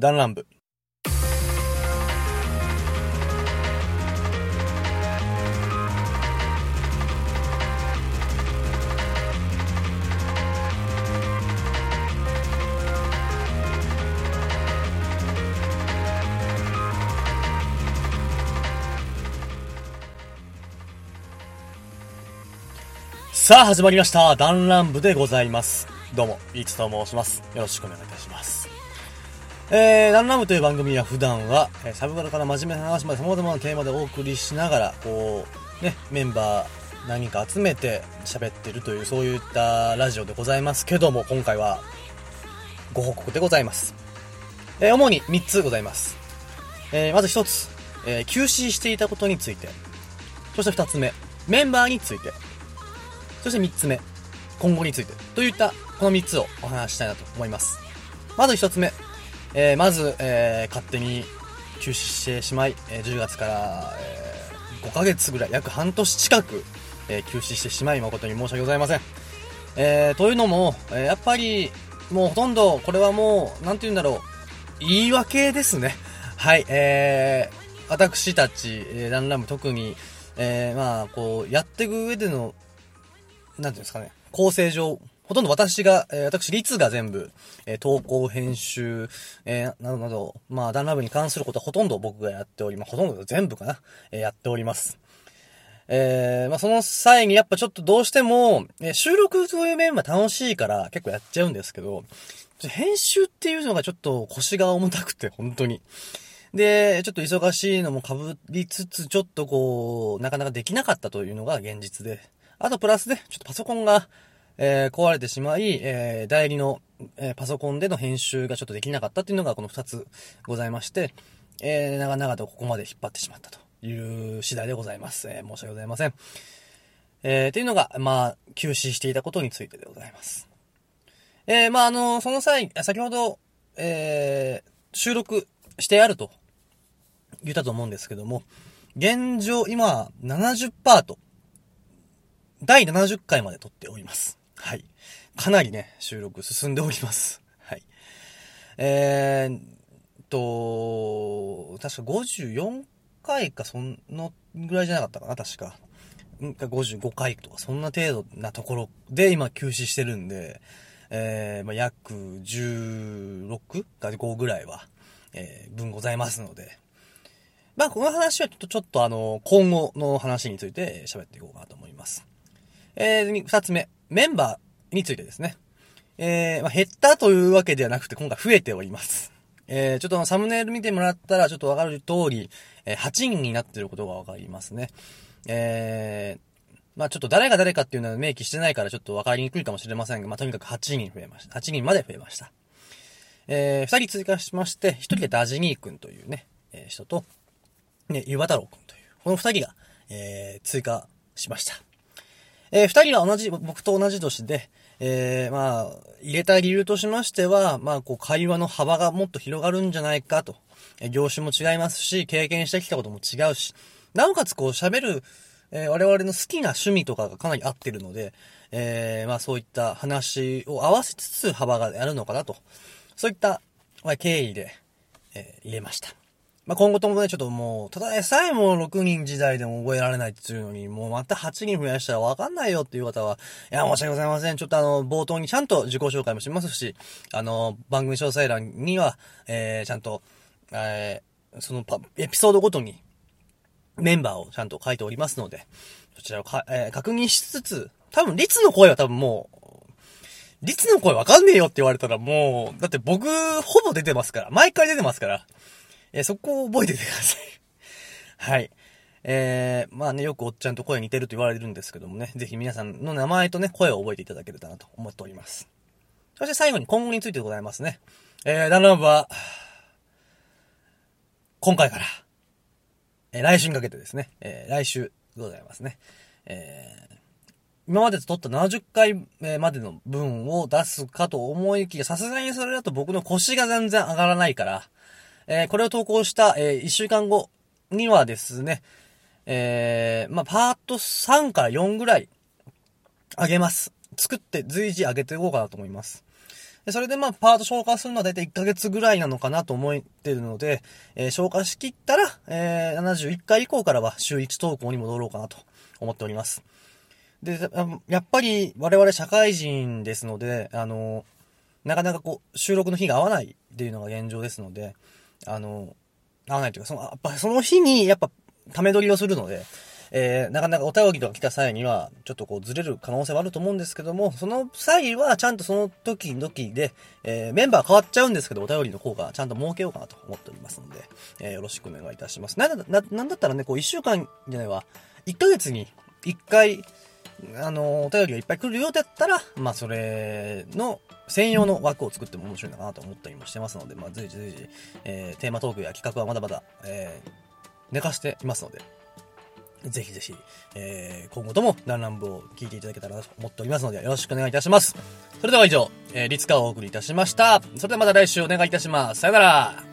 弾丸部。さあ、始まりました。弾丸部でございます。どうも、いつと申します。よろしくお願いいたします。えー、弾丸部という番組は普段は、えーサブカルから真面目な話まで様々なテーマでお送りしながら、こう、ね、メンバー何か集めて喋ってるという、そういったラジオでございますけども、今回は、ご報告でございます。えー主に3つございます。えーまず1つ、えー休止していたことについて。そして2つ目、メンバーについて。そして3つ目、今後について。といった、この3つをお話ししたいなと思います。まず1つ目、えーまず、えー勝手に休止してしまい、えー10月から、え5ヶ月ぐらい、約半年近く、えー休止してしまい誠に申し訳ございません。えーというのも、えーやっぱり、もうほとんど、これはもう、なんて言うんだろう、言い訳ですね。はい、えー、私たち、えーランラム特に、えーまあ、こう、やっていく上での、なんていうんですかね、構成上、ほとんど私が、えー私、律が全部、えー投稿、編集、えーなどなど、まあ、ダンラブに関することはほとんど僕がやっております。ほとんど全部かな、えーやっております。えーまあ、その際にやっぱちょっとどうしても、えー収録という面は楽しいから結構やっちゃうんですけど、編集っていうのがちょっと腰が重たくて、本当に。で、ちょっと忙しいのも被りつつ、ちょっとこう、なかなかできなかったというのが現実で。あとプラスで、ちょっとパソコンが、えー壊れてしまい、えー代理の、えーパソコンでの編集がちょっとできなかったっていうのがこの二つございまして、えー長々とここまで引っ張ってしまったという次第でございます。えー申し訳ございません。えーっていうのが、まあ、休止していたことについてでございます。えーまあ、あの、その際、先ほど、えー収録してあると言ったと思うんですけども、現状、今、70%と、第70回まで撮っております。はい。かなりね、収録進んでおります。はい。えーと、確か54回か、そんなぐらいじゃなかったかな、確か。んか55回とか、そんな程度なところで今休止してるんで、えー、まあ、約16か5ぐらいは、えー分ございますので、まあ、この話はちょっと、ちょっとあの、今後の話について喋っていこうかなと思います。えー、二つ目、メンバーについてですね。えー、まあ、減ったというわけではなくて、今回増えております。えー、ちょっとサムネイル見てもらったら、ちょっとわかる通り、えー、8人になってることがわかりますね。えー、まあちょっと誰が誰かっていうのは明記してないからちょっとわかりにくいかもしれませんが、まあとにかく8人増えました。8人まで増えました。えー、2人追加しまして、1人がダジニー君というね、えー人と、ね、ゆば太郎君という、この2人が、えー、追加しました。えー、二人は同じ、僕と同じ年で、えー、まあ、入れた理由としましては、まあ、こう、会話の幅がもっと広がるんじゃないかと。え業種も違いますし、経験してきたことも違うし、なおかつこう、喋る、えー我々の好きな趣味とかがかなり合ってるので、えーまあ、そういった話を合わせつつ幅があるのかなと。そういった、まあ、経緯で、えー入れました。まあ、今後ともね、ちょっともう、ただでさえもう6人時代でも覚えられないっていうのに、もうまた8人増やしたらわかんないよっていう方は、いや、申し訳ございません。ちょっとあの、冒頭にちゃんと自己紹介もしますし、あの、番組詳細欄には、えー、ちゃんと、えー、そのパ、エピソードごとに、メンバーをちゃんと書いておりますので、そちらをか、えー確認しつつ、多分、律の声は多分もう、律の声わかんねえよって言われたらもう、だって僕、ほぼ出てますから、毎回出てますから、えーそこを覚えててください。はい。えー、まあね、よくおっちゃんと声似てると言われるんですけどもね、ぜひ皆さんの名前とね、声を覚えていただければなと思っております。そして最後に今後についてでございますね。えー、ダンラブは、今回から、えー来週にかけてですね、えー来週でございますね。えー今までと撮った70回までの分を出すかと思いきや、さすがにそれだと僕の腰が全然上がらないから、えーこれを投稿した、え1週間後にはですね、えーまあ、パート3から4ぐらい上げます。作って随時上げていこうかなと思います。でそれでまあ、パート消化するのはだいたい1ヶ月ぐらいなのかなと思ってるので、えー、消化しきったら、えー、71回以降からは週1投稿に戻ろうかなと思っております。で、やっぱり我々社会人ですので、あの、なかなかこう、収録の日が合わないっていうのが現状ですので、あの、合わないというか、その、やっぱその日にやっぱ、ため撮りをするので、えー、なかなかお便りとか来た際には、ちょっとこうずれる可能性はあると思うんですけども、その際はちゃんとその時々で、えー、メンバー変わっちゃうんですけど、お便りの効果ちゃんと設けようかなと思っておりますので、えー、よろしくお願いいたします。な、な、なんだったらね、こう一週間じゃないわ、一ヶ月に一回、あの、お便りがいっぱい来るようだったら、まあ、それの専用の枠を作っても面白いのかなと思ったりもしてますので、まあ、随時随時、えー、テーマトークや企画はまだまだ、えー、寝かしていますので、ぜひぜひ、えー、今後ともランラン部を聞いていただけたらと思っておりますので、よろしくお願いいたします。それでは以上、えー、リツカをお送りいたしました。それではまた来週お願いいたします。さよなら。